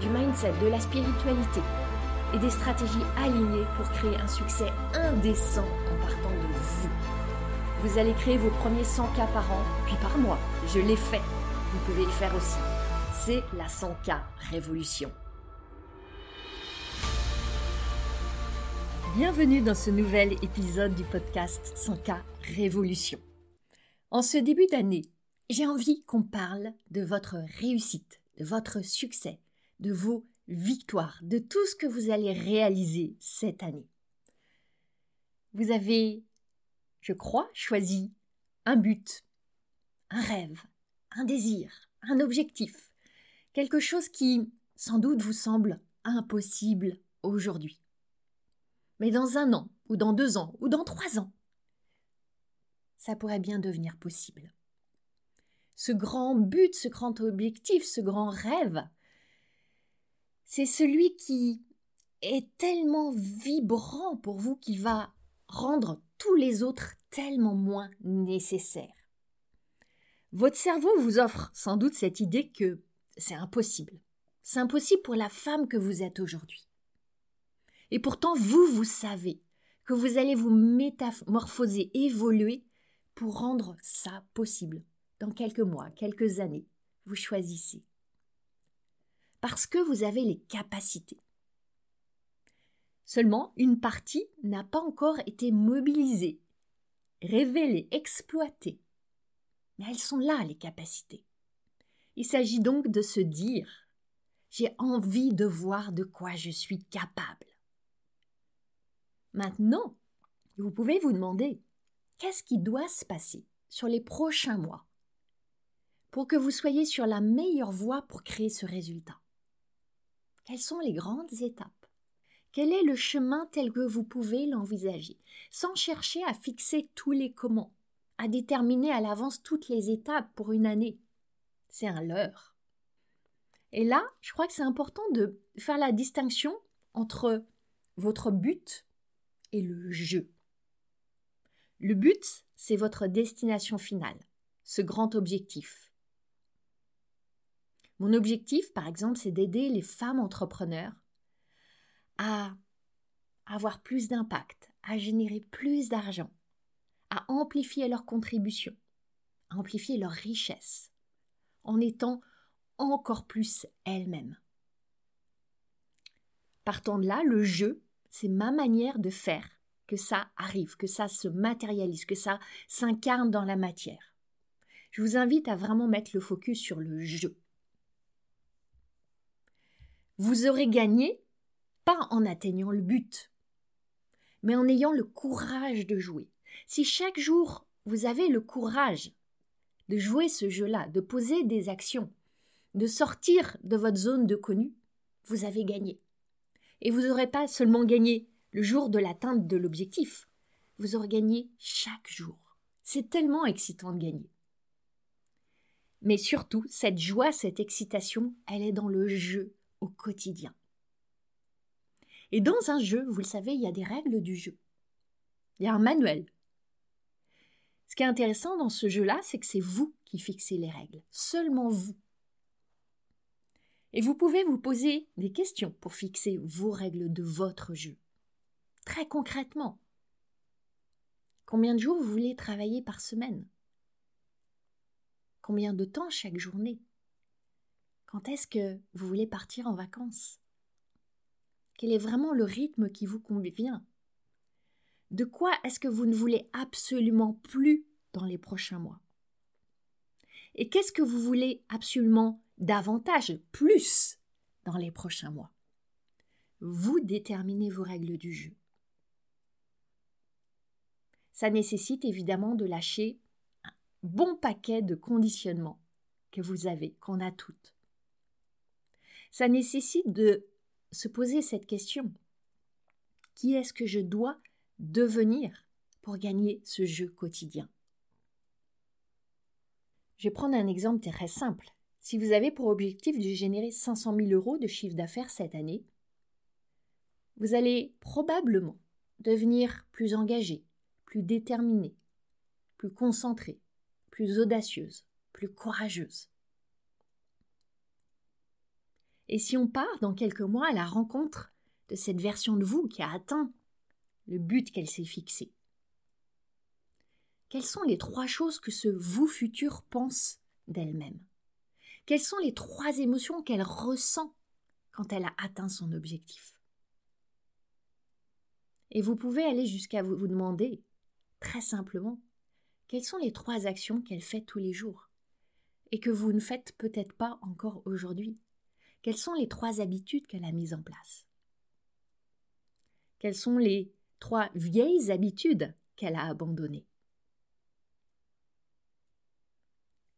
du mindset, de la spiritualité et des stratégies alignées pour créer un succès indécent en partant de vous. Vous allez créer vos premiers 100 k par an, puis par mois. Je l'ai fait. Vous pouvez le faire aussi. C'est la 100K Révolution. Bienvenue dans ce nouvel épisode du podcast 100K Révolution. En ce début d'année, j'ai envie qu'on parle de votre réussite, de votre succès, de vos victoires, de tout ce que vous allez réaliser cette année. Vous avez, je crois, choisi un but, un rêve, un désir, un objectif, quelque chose qui, sans doute, vous semble impossible aujourd'hui. Mais dans un an, ou dans deux ans, ou dans trois ans, ça pourrait bien devenir possible. Ce grand but, ce grand objectif, ce grand rêve, c'est celui qui est tellement vibrant pour vous qu'il va rendre tous les autres tellement moins nécessaires. Votre cerveau vous offre sans doute cette idée que c'est impossible. C'est impossible pour la femme que vous êtes aujourd'hui. Et pourtant, vous, vous savez que vous allez vous métamorphoser, évoluer pour rendre ça possible. Dans quelques mois, quelques années, vous choisissez. Parce que vous avez les capacités. Seulement, une partie n'a pas encore été mobilisée, révélée, exploitée. Mais elles sont là, les capacités. Il s'agit donc de se dire J'ai envie de voir de quoi je suis capable. Maintenant, vous pouvez vous demander qu'est-ce qui doit se passer sur les prochains mois pour que vous soyez sur la meilleure voie pour créer ce résultat? Quelles sont les grandes étapes? Quel est le chemin tel que vous pouvez l'envisager, sans chercher à fixer tous les comment, à déterminer à l'avance toutes les étapes pour une année C'est un leurre. Et là, je crois que c'est important de faire la distinction entre votre but et le jeu. Le but, c'est votre destination finale, ce grand objectif. Mon objectif, par exemple, c'est d'aider les femmes entrepreneurs à avoir plus d'impact, à générer plus d'argent, à amplifier leur contribution, à amplifier leur richesse, en étant encore plus elles-mêmes. Partant de là, le jeu c'est ma manière de faire que ça arrive, que ça se matérialise, que ça s'incarne dans la matière. Je vous invite à vraiment mettre le focus sur le jeu. Vous aurez gagné pas en atteignant le but, mais en ayant le courage de jouer. Si chaque jour vous avez le courage de jouer ce jeu-là, de poser des actions, de sortir de votre zone de connu, vous avez gagné. Et vous n'aurez pas seulement gagné le jour de l'atteinte de l'objectif, vous aurez gagné chaque jour. C'est tellement excitant de gagner. Mais surtout, cette joie, cette excitation, elle est dans le jeu au quotidien. Et dans un jeu, vous le savez, il y a des règles du jeu. Il y a un manuel. Ce qui est intéressant dans ce jeu-là, c'est que c'est vous qui fixez les règles, seulement vous. Et vous pouvez vous poser des questions pour fixer vos règles de votre jeu. Très concrètement, combien de jours vous voulez travailler par semaine? Combien de temps chaque journée? Quand est-ce que vous voulez partir en vacances? Quel est vraiment le rythme qui vous convient? De quoi est-ce que vous ne voulez absolument plus dans les prochains mois? Et qu'est-ce que vous voulez absolument davantage, plus, dans les prochains mois? Vous déterminez vos règles du jeu. Ça nécessite évidemment de lâcher un bon paquet de conditionnements que vous avez, qu'on a toutes. Ça nécessite de se poser cette question. Qui est-ce que je dois devenir pour gagner ce jeu quotidien? Je vais prendre un exemple très simple. Si vous avez pour objectif de générer 500 000 euros de chiffre d'affaires cette année, vous allez probablement devenir plus engagé, plus déterminé, plus concentré, plus audacieuse, plus courageuse. Et si on part dans quelques mois à la rencontre de cette version de vous qui a atteint le but qu'elle s'est fixé Quelles sont les trois choses que ce vous futur pense d'elle-même? Quelles sont les trois émotions qu'elle ressent quand elle a atteint son objectif? Et vous pouvez aller jusqu'à vous, demander, très simplement, quelles sont les trois actions qu'elle fait tous les jours et que vous ne faites peut-être pas encore aujourd'hui? Quelles sont les trois habitudes qu'elle a mises en place? Quelles sont les trois vieilles habitudes qu'elle a abandonnées?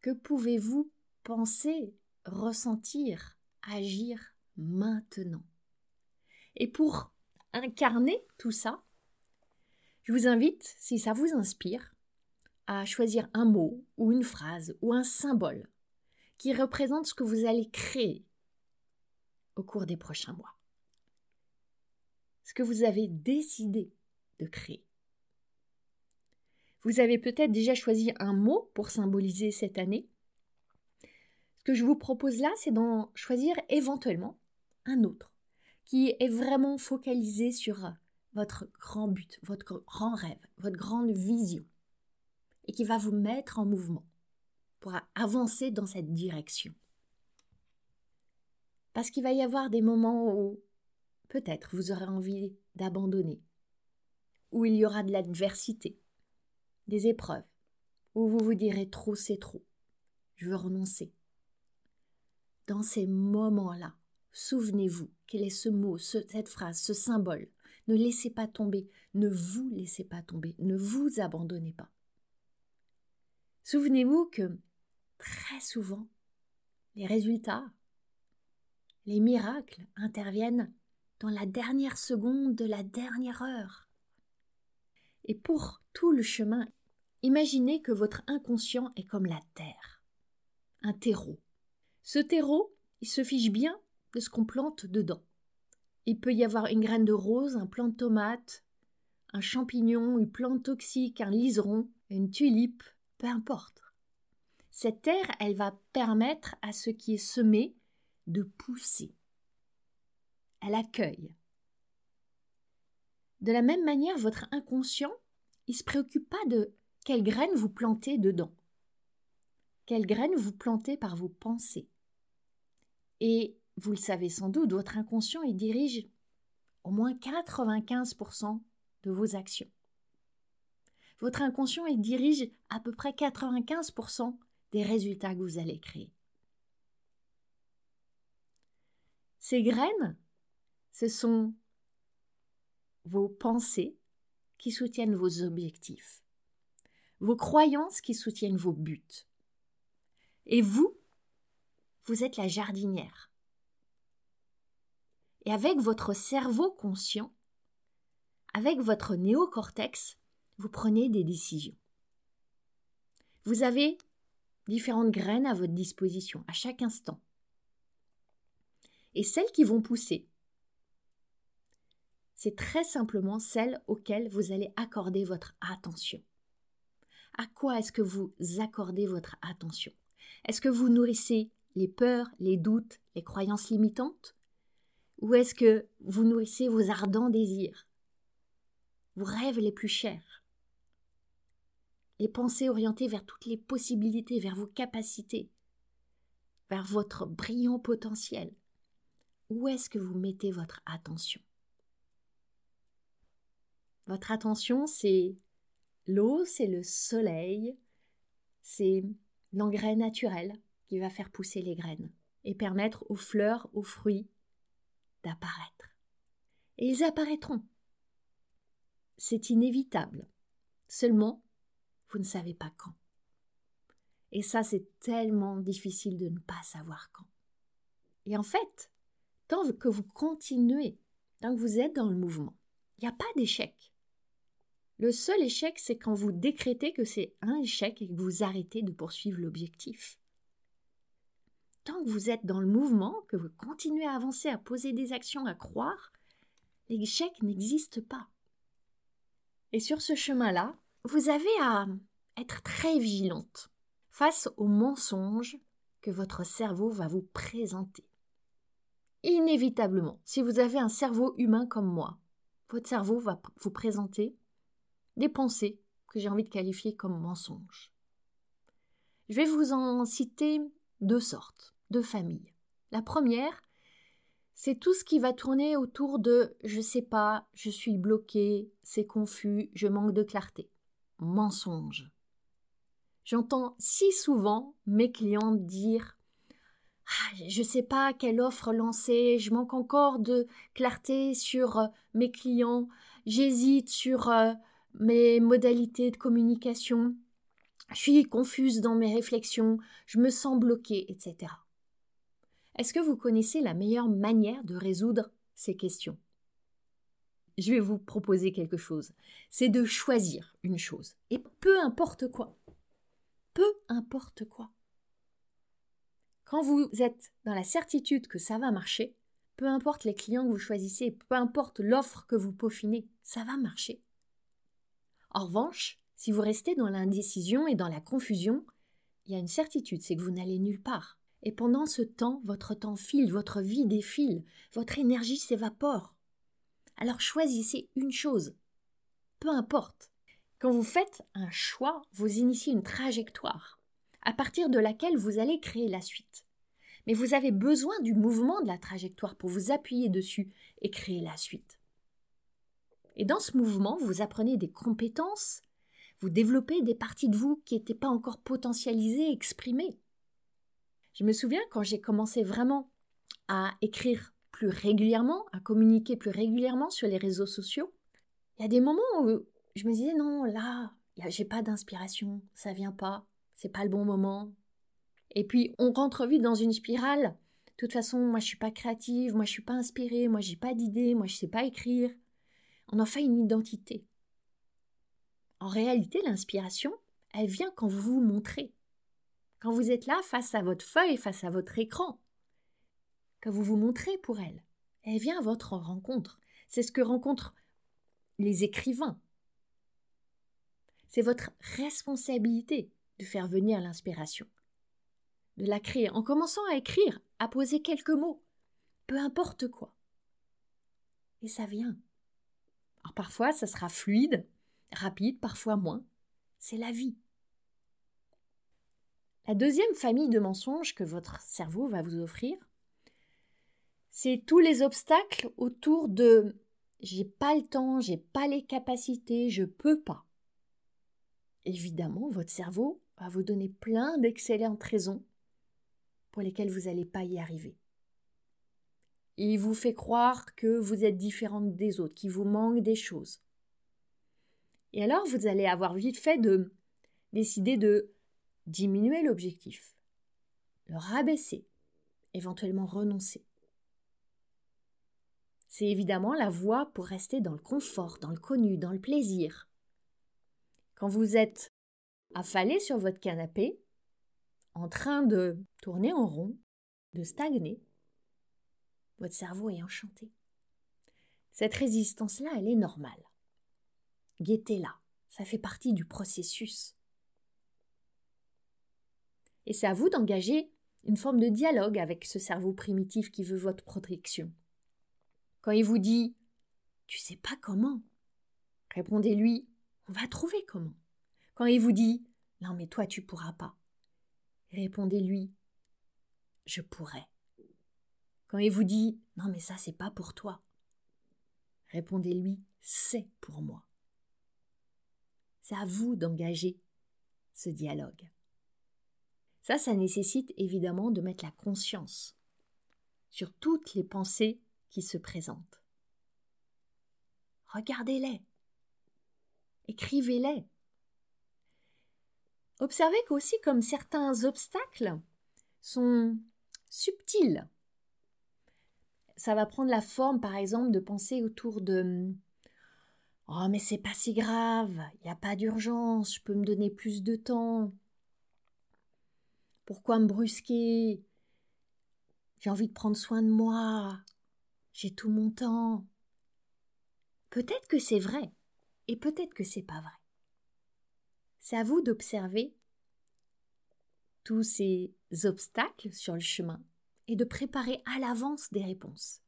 Que pouvez-vous penser, ressentir, agir maintenant? Et pour incarner tout ça, je vous invite, si ça vous inspire, à choisir un mot ou une phrase ou un symbole qui représente ce que vous allez créer au cours des prochains mois. Ce que vous avez décidé de créer. Vous avez peut-être déjà choisi un mot pour symboliser cette année. Ce que je vous propose là, c'est d'en choisir éventuellement un autre qui est vraiment focalisé sur votre grand but, votre grand rêve, votre grande vision et qui va vous mettre en mouvement pour avancer dans cette direction. Parce qu'il va y avoir des moments où peut-être vous aurez envie d'abandonner, où il y aura de l'adversité, des épreuves, où vous vous direz trop c'est trop, je veux renoncer. Dans ces moments-là, souvenez-vous quel est ce mot, cette phrase, ce symbole. Ne laissez pas tomber, ne vous laissez pas tomber, ne vous abandonnez pas. Souvenez-vous que très souvent, les résultats, les miracles interviennent dans la dernière seconde de la dernière heure. Et pour tout le chemin, imaginez que votre inconscient est comme la terre, un terreau. Ce terreau, il se fiche bien de ce qu'on plante dedans. Il peut y avoir une graine de rose, un plant de tomate, un champignon, une plante toxique, un liseron, une tulipe, peu importe. Cette terre, elle va permettre à ce qui est semé de pousser. Elle accueille. De la même manière, votre inconscient, il ne se préoccupe pas de quelle graine vous plantez dedans. Quelle graine vous plantez par vos pensées. Et vous le savez sans doute, votre inconscient, il dirige au moins 95% de vos actions votre inconscient il dirige à peu près 95% des résultats que vous allez créer. Ces graines, ce sont vos pensées qui soutiennent vos objectifs, vos croyances qui soutiennent vos buts. Et vous, vous êtes la jardinière. Et avec votre cerveau conscient, avec votre néocortex, vous prenez des décisions. Vous avez différentes graines à votre disposition à chaque instant. Et celles qui vont pousser, c'est très simplement celles auxquelles vous allez accorder votre attention. À quoi est-ce que vous accordez votre attention? Est-ce que vous nourrissez les peurs, les doutes, les croyances limitantes? Ou est-ce que vous nourrissez vos ardents désirs, vos rêves les plus chers? Les pensées orientées vers toutes les possibilités, vers vos capacités, vers votre brillant potentiel. Où est-ce que vous mettez votre attention? Votre attention, c'est l'eau, c'est le soleil, c'est l'engrais naturel qui va faire pousser les graines et permettre aux fleurs, aux fruits d'apparaître. Et ils apparaîtront. C'est inévitable. Seulement, vous ne savez pas quand. Et ça, c'est tellement difficile de ne pas savoir quand. Et en fait, tant que vous continuez, tant que vous êtes dans le mouvement, il n'y a pas d'échec. Le seul échec, c'est quand vous décrétez que c'est un échec et que vous arrêtez de poursuivre l'objectif. Tant que vous êtes dans le mouvement, que vous continuez à avancer, à poser des actions, à croire, l'échec n'existe pas. Et sur ce chemin-là, vous avez à être très vigilante face aux mensonges que votre cerveau va vous présenter. Inévitablement, si vous avez un cerveau humain comme moi, votre cerveau va vous présenter des pensées que j'ai envie de qualifier comme mensonges. Je vais vous en citer deux sortes, deux familles. La première, c'est tout ce qui va tourner autour de je sais pas, je suis bloqué, c'est confus, je manque de clarté. Mensonge. J'entends si souvent mes clients dire je sais pas quelle offre lancer, je manque encore de clarté sur euh, mes clients, j'hésite sur euh, mes modalités de communication, je suis confuse dans mes réflexions, je me sens bloquée, etc. Est-ce que vous connaissez la meilleure manière de résoudre ces questions? Je vais vous proposer quelque chose. C'est de choisir une chose. Et peu importe quoi. Peu importe quoi. Quand vous êtes dans la certitude que ça va marcher, peu importe les clients que vous choisissez, peu importe l'offre que vous peaufinez, ça va marcher. En revanche, si vous restez dans l'indécision et dans la confusion, il y a une certitude, c'est que vous n'allez nulle part. Et pendant ce temps, votre temps file, votre vie défile, votre énergie s'évapore. Alors choisissez une chose, peu importe. Quand vous faites un choix, vous initiez une trajectoire, à partir de laquelle vous allez créer la suite. Mais vous avez besoin du mouvement de la trajectoire pour vous appuyer dessus et créer la suite. Et dans ce mouvement, vous apprenez des compétences, vous développez des parties de vous qui n'étaient pas encore potentialisées, exprimées. Je me souviens quand j'ai commencé vraiment à écrire plus régulièrement, à communiquer plus régulièrement sur les réseaux sociaux, il y a des moments où je me disais non, là, j'ai pas d'inspiration, ça vient pas, c'est pas le bon moment. Et puis on rentre vite dans une spirale. De toute façon, moi je suis pas créative, moi je suis pas inspirée, moi j'ai pas d'idées, moi je sais pas écrire on en fait une identité. En réalité, l'inspiration, elle vient quand vous vous montrez. Quand vous êtes là face à votre feuille, face à votre écran. Quand vous vous montrez pour elle. Elle vient à votre rencontre. C'est ce que rencontrent les écrivains. C'est votre responsabilité de faire venir l'inspiration. De la créer en commençant à écrire, à poser quelques mots. Peu importe quoi. Et ça vient parfois, ça sera fluide, rapide, parfois moins. C'est la vie. La deuxième famille de mensonges que votre cerveau va vous offrir, c'est tous les obstacles autour de j'ai pas le temps, j'ai pas les capacités, je peux pas. Évidemment, votre cerveau va vous donner plein d'excellentes raisons pour lesquelles vous n'allez pas y arriver il vous fait croire que vous êtes différente des autres, qu'il vous manque des choses. Et alors vous allez avoir vite fait de décider de diminuer l'objectif, le rabaisser, éventuellement renoncer. C'est évidemment la voie pour rester dans le confort, dans le connu, dans le plaisir. Quand vous êtes affalé sur votre canapé, en train de tourner en rond, de stagner, votre cerveau est enchanté. Cette résistance-là, elle est normale. Guettez-la, ça fait partie du processus. Et c'est à vous d'engager une forme de dialogue avec ce cerveau primitif qui veut votre protection. Quand il vous dit Tu sais pas comment, répondez-lui On va trouver comment. Quand il vous dit Non, mais toi, tu pourras pas, répondez-lui Je pourrais. Quand il vous dit Non, mais ça, c'est pas pour toi, répondez-lui C'est pour moi. C'est à vous d'engager ce dialogue. Ça, ça nécessite évidemment de mettre la conscience sur toutes les pensées qui se présentent. Regardez-les. Écrivez-les. Observez qu'aussi comme certains obstacles sont subtils ça va prendre la forme, par exemple, de penser autour de Oh, mais c'est pas si grave, il n'y a pas d'urgence, je peux me donner plus de temps. Pourquoi me brusquer? J'ai envie de prendre soin de moi. J'ai tout mon temps. Peut-être que c'est vrai, et peut-être que c'est pas vrai. C'est à vous d'observer tous ces obstacles sur le chemin et de préparer à l'avance des réponses,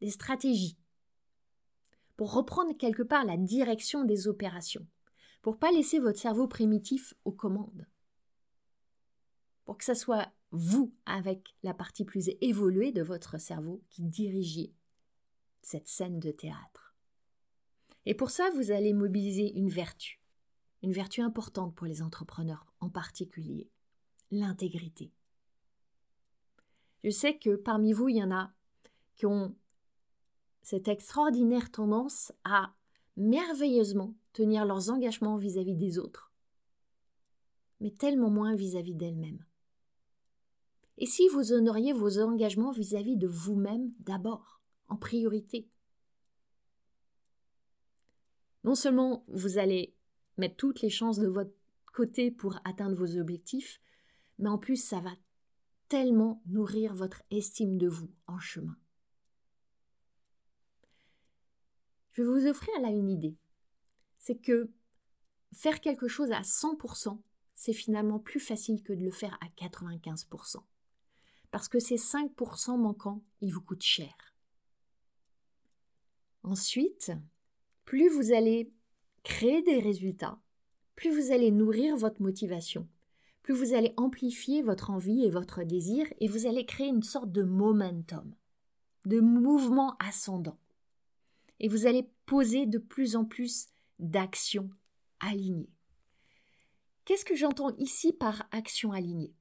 des stratégies, pour reprendre quelque part la direction des opérations, pour pas laisser votre cerveau primitif aux commandes, pour que ce soit vous, avec la partie plus évoluée de votre cerveau, qui dirigiez cette scène de théâtre. Et pour ça, vous allez mobiliser une vertu, une vertu importante pour les entrepreneurs en particulier, l'intégrité. Je sais que parmi vous, il y en a qui ont cette extraordinaire tendance à merveilleusement tenir leurs engagements vis-à-vis des autres, mais tellement moins vis-à-vis d'elles-mêmes. Et si vous honoriez vos engagements vis-à-vis de vous-même d'abord, en priorité? Non seulement vous allez mettre toutes les chances de votre côté pour atteindre vos objectifs, mais en plus ça va tellement nourrir votre estime de vous en chemin. Je vais vous offrir là une idée. C'est que faire quelque chose à 100%, c'est finalement plus facile que de le faire à 95%. Parce que ces 5% manquants, ils vous coûtent cher. Ensuite, plus vous allez créer des résultats, plus vous allez nourrir votre motivation, plus vous allez amplifier votre envie et votre désir et vous allez créer une sorte de momentum, de mouvement ascendant et vous allez poser de plus en plus d'actions alignées. Qu'est-ce que j'entends ici par action alignée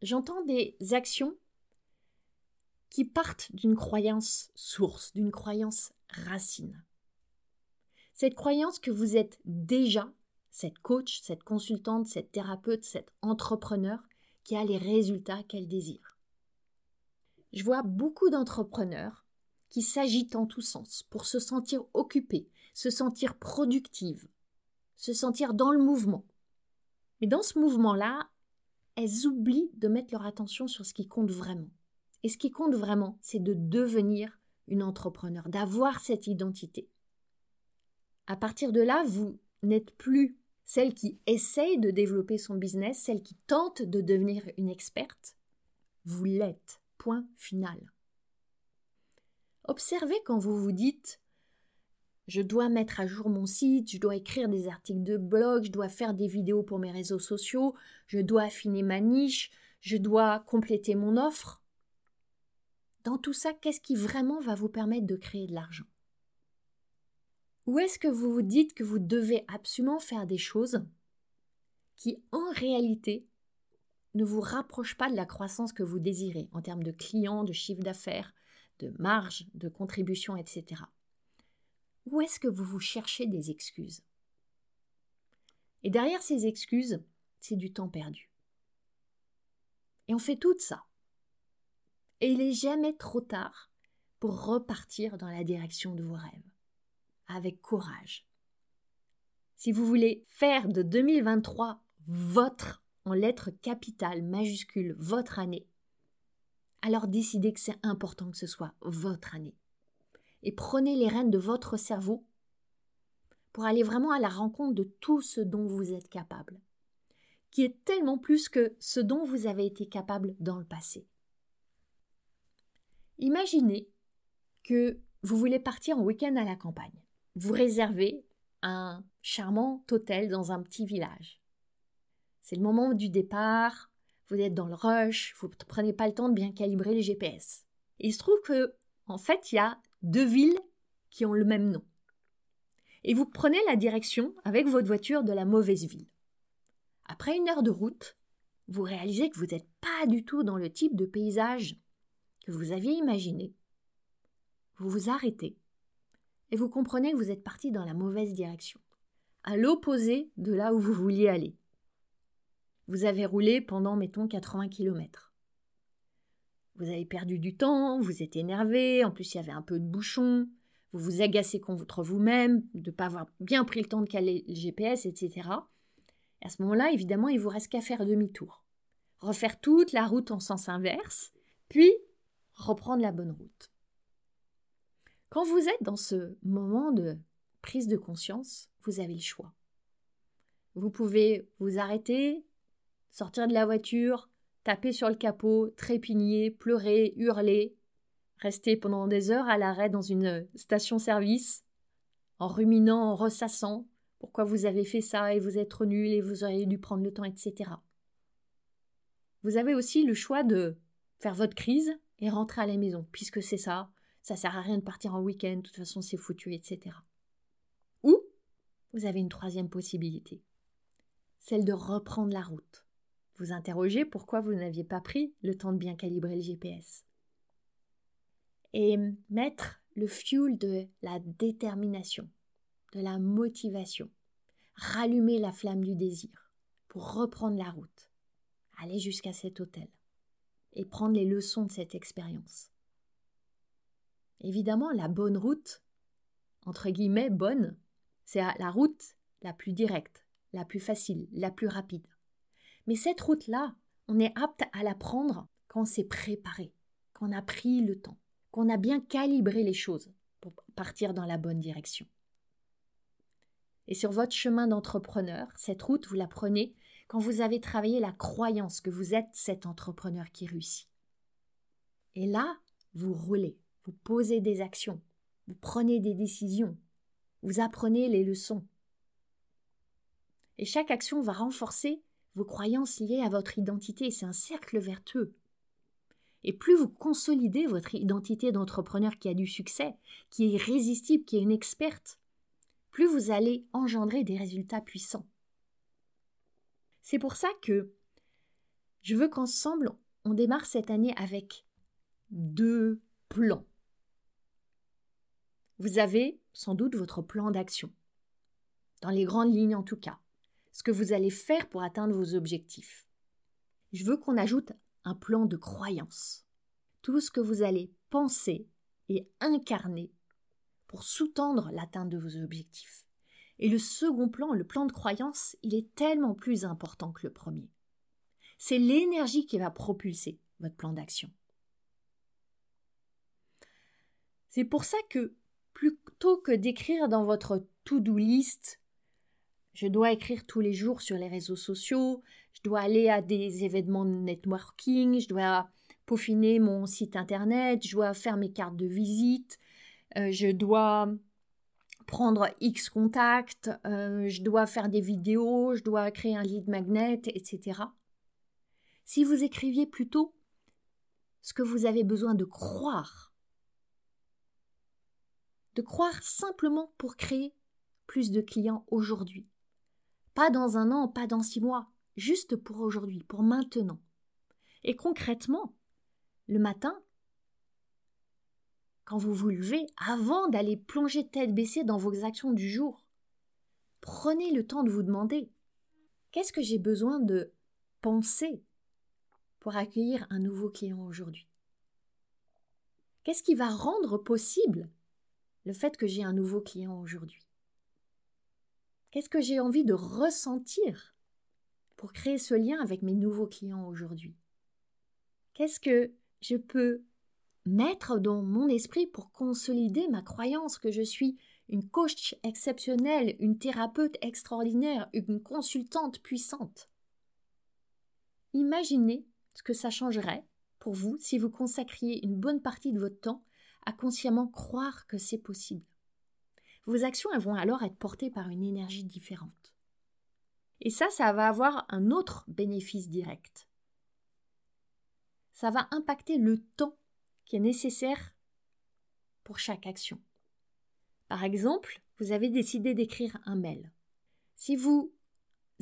J'entends des actions qui partent d'une croyance source, d'une croyance racine. Cette croyance que vous êtes déjà cette coach, cette consultante, cette thérapeute, cet entrepreneur qui a les résultats qu'elle désire. Je vois beaucoup d'entrepreneurs qui s'agitent en tous sens pour se sentir occupés, se sentir productives, se sentir dans le mouvement. Mais dans ce mouvement-là, elles oublient de mettre leur attention sur ce qui compte vraiment. Et ce qui compte vraiment, c'est de devenir une entrepreneur, d'avoir cette identité. À partir de là, vous n'êtes plus celle qui essaye de développer son business, celle qui tente de devenir une experte. Vous l'êtes. Point final. Observez quand vous vous dites je dois mettre à jour mon site, je dois écrire des articles de blog, je dois faire des vidéos pour mes réseaux sociaux, je dois affiner ma niche, je dois compléter mon offre. Dans tout ça, qu'est-ce qui vraiment va vous permettre de créer de l'argent? Ou est-ce que vous vous dites que vous devez absolument faire des choses qui, en réalité, ne vous rapprochent pas de la croissance que vous désirez en termes de clients, de chiffre d'affaires, de marge, de contribution, etc. Où est-ce que vous vous cherchez des excuses? Et derrière ces excuses, c'est du temps perdu. Et on fait tout ça. Et il n'est jamais trop tard pour repartir dans la direction de vos rêves, avec courage. Si vous voulez faire de 2023 votre, en lettres capitales majuscules, votre année, alors décidez que c'est important que ce soit votre année. Et prenez les rênes de votre cerveau pour aller vraiment à la rencontre de tout ce dont vous êtes capable, qui est tellement plus que ce dont vous avez été capable dans le passé. Imaginez que vous voulez partir en week-end à la campagne. Vous réservez un charmant hôtel dans un petit village. C'est le moment du départ, vous êtes dans le rush, vous ne prenez pas le temps de bien calibrer les GPS. il se trouve que, en fait, il y a deux villes qui ont le même nom. Et vous prenez la direction avec votre voiture de la mauvaise ville. Après une heure de route, vous réalisez que vous n'êtes pas du tout dans le type de paysage que vous aviez imaginé. Vous vous arrêtez et vous comprenez que vous êtes parti dans la mauvaise direction, à l'opposé de là où vous vouliez aller. Vous avez roulé pendant, mettons, 80 km. Vous avez perdu du temps, vous êtes énervé, en plus il y avait un peu de bouchon, vous vous agacez contre vous-même de ne pas avoir bien pris le temps de caler le GPS, etc. Et à ce moment-là, évidemment, il vous reste qu'à faire demi-tour. Refaire toute la route en sens inverse, puis reprendre la bonne route. Quand vous êtes dans ce moment de prise de conscience, vous avez le choix. Vous pouvez vous arrêter, sortir de la voiture, taper sur le capot, trépigner, pleurer, hurler, rester pendant des heures à l'arrêt dans une station-service, en ruminant, en ressassant pourquoi vous avez fait ça et vous êtes nul et vous auriez dû prendre le temps, etc. Vous avez aussi le choix de faire votre crise et rentrer à la maison, puisque c'est ça, ça sert à rien de partir en week-end, de toute façon c'est foutu, etc. Ou vous avez une troisième possibilité, celle de reprendre la route vous interrogez pourquoi vous n'aviez pas pris le temps de bien calibrer le GPS. Et mettre le fuel de la détermination, de la motivation, rallumer la flamme du désir pour reprendre la route, aller jusqu'à cet hôtel et prendre les leçons de cette expérience. Évidemment, la bonne route, entre guillemets bonne, c'est la route la plus directe, la plus facile, la plus rapide. Mais cette route-là, on est apte à la prendre quand c'est préparé, quand on a pris le temps, qu'on a bien calibré les choses pour partir dans la bonne direction. Et sur votre chemin d'entrepreneur, cette route, vous la prenez quand vous avez travaillé la croyance que vous êtes cet entrepreneur qui réussit. Et là, vous roulez, vous posez des actions, vous prenez des décisions, vous apprenez les leçons. Et chaque action va renforcer vos croyances liées à votre identité. C'est un cercle vertueux. Et plus vous consolidez votre identité d'entrepreneur qui a du succès, qui est irrésistible, qui est une experte, plus vous allez engendrer des résultats puissants. C'est pour ça que je veux qu'ensemble, on démarre cette année avec deux plans. Vous avez sans doute votre plan d'action, dans les grandes lignes en tout cas ce que vous allez faire pour atteindre vos objectifs. Je veux qu'on ajoute un plan de croyance. Tout ce que vous allez penser et incarner pour sous-tendre l'atteinte de vos objectifs. Et le second plan, le plan de croyance, il est tellement plus important que le premier. C'est l'énergie qui va propulser votre plan d'action. C'est pour ça que plutôt que d'écrire dans votre to-do list. Je dois écrire tous les jours sur les réseaux sociaux, je dois aller à des événements de networking, je dois peaufiner mon site internet, je dois faire mes cartes de visite, euh, je dois prendre X contacts, euh, je dois faire des vidéos, je dois créer un lead magnet, etc. Si vous écriviez plutôt ce que vous avez besoin de croire, de croire simplement pour créer plus de clients aujourd'hui, pas dans un an, pas dans six mois, juste pour aujourd'hui, pour maintenant. Et concrètement, le matin, quand vous vous levez, avant d'aller plonger tête baissée dans vos actions du jour, prenez le temps de vous demander qu'est-ce que j'ai besoin de penser pour accueillir un nouveau client aujourd'hui? Qu'est-ce qui va rendre possible le fait que j'ai un nouveau client aujourd'hui. Qu'est-ce que j'ai envie de ressentir pour créer ce lien avec mes nouveaux clients aujourd'hui? Qu'est-ce que je peux mettre dans mon esprit pour consolider ma croyance que je suis une coach exceptionnelle, une thérapeute extraordinaire, une consultante puissante? Imaginez ce que ça changerait pour vous si vous consacriez une bonne partie de votre temps à consciemment croire que c'est possible. Vos actions vont alors être portées par une énergie différente. Et ça, ça va avoir un autre bénéfice direct. Ça va impacter le temps qui est nécessaire pour chaque action. Par exemple, vous avez décidé d'écrire un mail. Si vous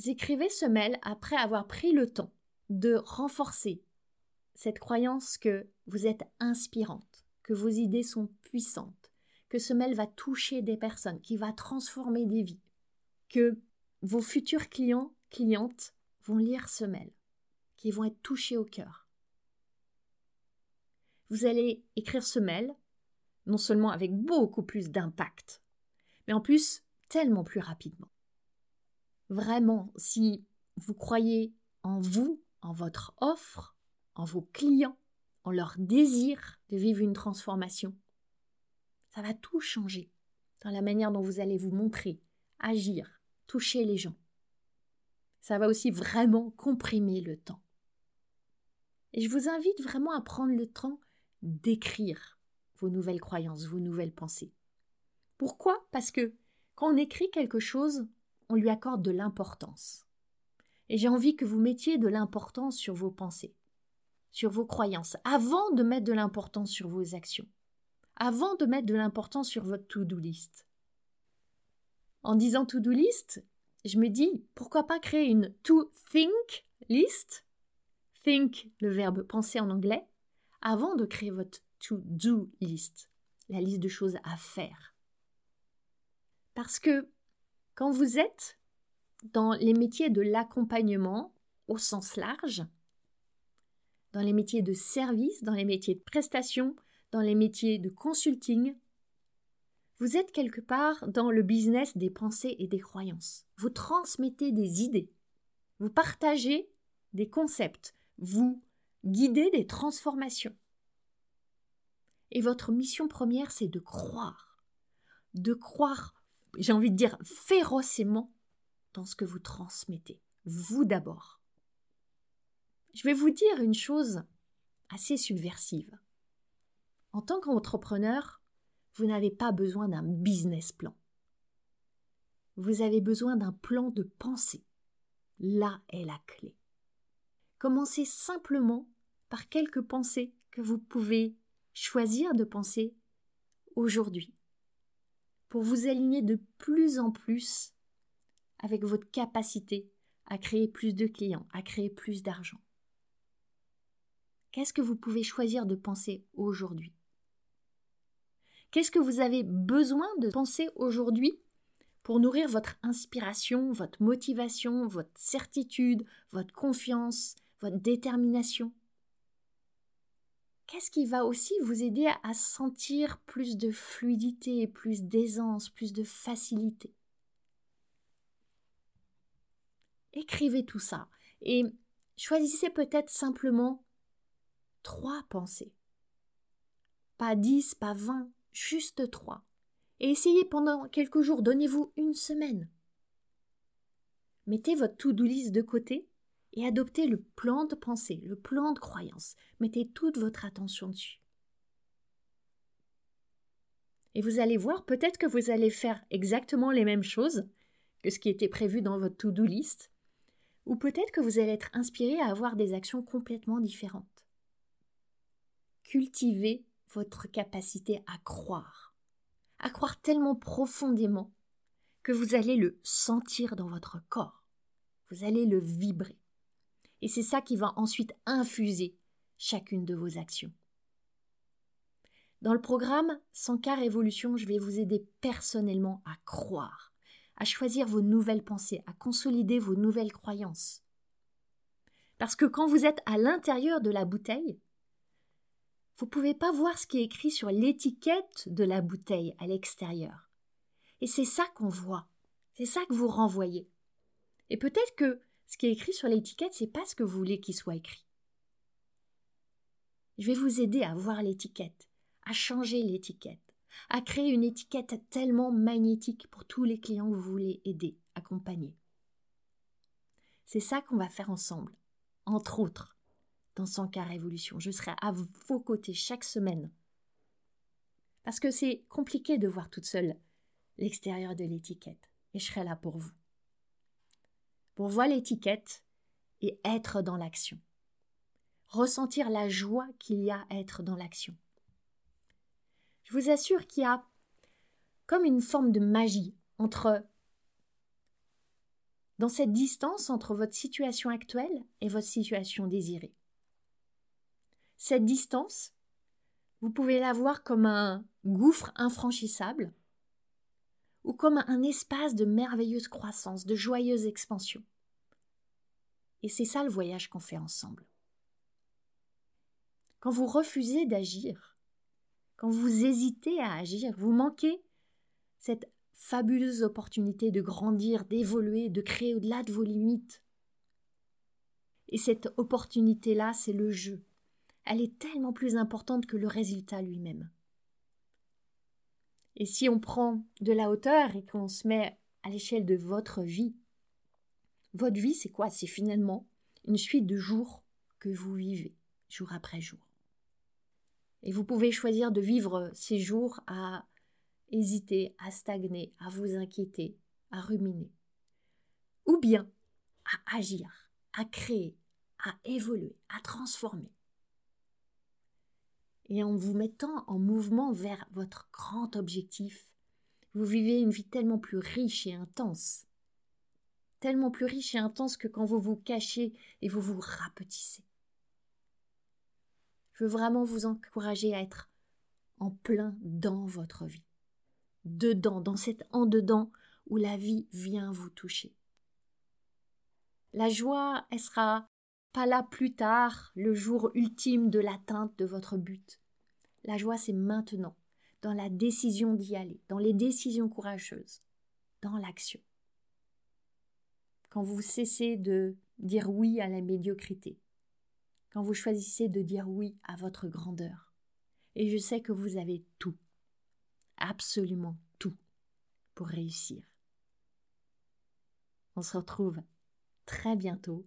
écrivez ce mail après avoir pris le temps de renforcer cette croyance que vous êtes inspirante, que vos idées sont puissantes, que ce mail va toucher des personnes, qui va transformer des vies, que vos futurs clients, clientes vont lire ce mail, qui vont être touchés au cœur. vous allez écrire ce mail, non seulement avec beaucoup plus d'impact, mais en plus tellement plus rapidement. Vraiment, si vous croyez en vous, en votre offre, en vos clients, leur désir de vivre une transformation, ça va tout changer dans la manière dont vous allez vous montrer, agir, toucher les gens. Ça va aussi vraiment comprimer le temps. Et je vous invite vraiment à prendre le temps d'écrire vos nouvelles croyances, vos nouvelles pensées. Pourquoi? Parce que quand on écrit quelque chose, on lui accorde de l'importance. Et j'ai envie que vous mettiez de l'importance sur vos pensées, sur vos croyances, avant de mettre de l'importance sur vos actions, avant de mettre de l'importance sur votre to-do list. En disant to-do list, je me dis pourquoi pas créer une to-think list? Think, le verbe penser en anglais, avant de créer votre to-do list, la liste de choses à faire. Parce que quand vous êtes dans les métiers de l'accompagnement au sens large, dans les métiers de service, dans les métiers de prestation, dans les métiers de consulting, vous êtes quelque part dans le business des pensées et des croyances. Vous transmettez des idées. Vous partagez des concepts. Vous guidez des transformations. Et votre mission première, c'est de croire. De croire j'ai envie de dire, férocement dans ce que vous transmettez. Vous d'abord. Je vais vous dire une chose assez subversive. En tant qu'entrepreneur, vous n'avez pas besoin d'un business plan. Vous avez besoin d'un plan de pensée. Là est la clé. Commencez simplement par quelques pensées que vous pouvez choisir de penser aujourd'hui pour vous aligner de plus en plus avec votre capacité à créer plus de clients, à créer plus d'argent. Qu'est-ce que vous pouvez choisir de penser aujourd'hui? Qu'est-ce que vous avez besoin de penser aujourd'hui pour nourrir votre inspiration, votre motivation, votre certitude, votre confiance, votre détermination? Qu'est-ce qui va aussi vous aider à sentir plus de fluidité, plus d'aisance, plus de facilité? Écrivez tout ça et choisissez peut-être simplement trois pensées. Pas dix, pas vingt, juste trois. Et essayez pendant quelques jours, donnez-vous une semaine. Mettez votre to-do list de côté et adoptez le plan de pensée, le plan de croyance. Mettez toute votre attention dessus. Et vous allez voir, peut-être que vous allez faire exactement les mêmes choses que ce qui était prévu dans votre to-do list, ou peut-être que vous allez être inspiré à avoir des actions complètement différentes. Cultivez votre capacité à croire, à croire tellement profondément que vous allez le sentir dans votre corps, vous allez le vibrer. Et c'est ça qui va ensuite infuser chacune de vos actions. Dans le programme 100K Révolution, je vais vous aider personnellement à croire, à choisir vos nouvelles pensées, à consolider vos nouvelles croyances. Parce que quand vous êtes à l'intérieur de la bouteille, vous ne pouvez pas voir ce qui est écrit sur l'étiquette de la bouteille à l'extérieur. Et c'est ça qu'on voit. C'est ça que vous renvoyez. Et peut-être que ce qui est écrit sur l'étiquette, c'est pas ce que vous voulez qu'il soit écrit. Je vais vous aider à voir l'étiquette, à changer l'étiquette, à créer une étiquette tellement magnétique pour tous les clients que vous voulez aider, accompagner. C'est ça qu'on va faire ensemble, entre autres, dans 100 cas Révolution. Je serai à vos côtés chaque semaine. Parce que c'est compliqué de voir toute seule l'extérieur de l'étiquette, et je serai là pour vous pour voir l'étiquette et être dans l'action. Ressentir la joie qu'il y a à être dans l'action. Je vous assure qu'il y a comme une forme de magie entre dans cette distance entre votre situation actuelle et votre situation désirée. Cette distance, vous pouvez la voir comme un gouffre infranchissable ou comme un espace de merveilleuse croissance, de joyeuse expansion. Et c'est ça le voyage qu'on fait ensemble. quand vous refusez d'agir, quand vous hésitez à agir, vous manquez cette fabuleuse opportunité de grandir, d'évoluer, de créer au-delà de vos limites. Et cette opportunité-là, c'est le jeu. Elle est tellement plus importante que le résultat lui-même. Et si on prend de la hauteur et qu'on se met à l'échelle de votre vie, votre vie, c'est quoi? C'est finalement une suite de jours que vous vivez, jour après jour. Et vous pouvez choisir de vivre ces jours à hésiter, à stagner, à vous inquiéter, à ruminer. Ou bien à agir, à créer, à évoluer, à transformer. Et en vous mettant en mouvement vers votre grand objectif, vous vivez une vie tellement plus riche et intense. Tellement plus riche et intense que quand vous vous cachez et vous vous rapetissez. Je veux vraiment vous encourager à être en plein dans votre vie. Dedans, dans cet en-dedans où la vie vient vous toucher. La joie, elle sera pas là plus tard, le jour ultime de l'atteinte de votre but. La joie, c'est maintenant, dans la décision d'y aller, dans les décisions courageuses, dans l'action. Quand vous cessez de dire oui à la médiocrité, quand vous choisissez de dire oui à votre grandeur. Et je sais que vous avez tout, absolument tout, pour réussir. On se retrouve très bientôt.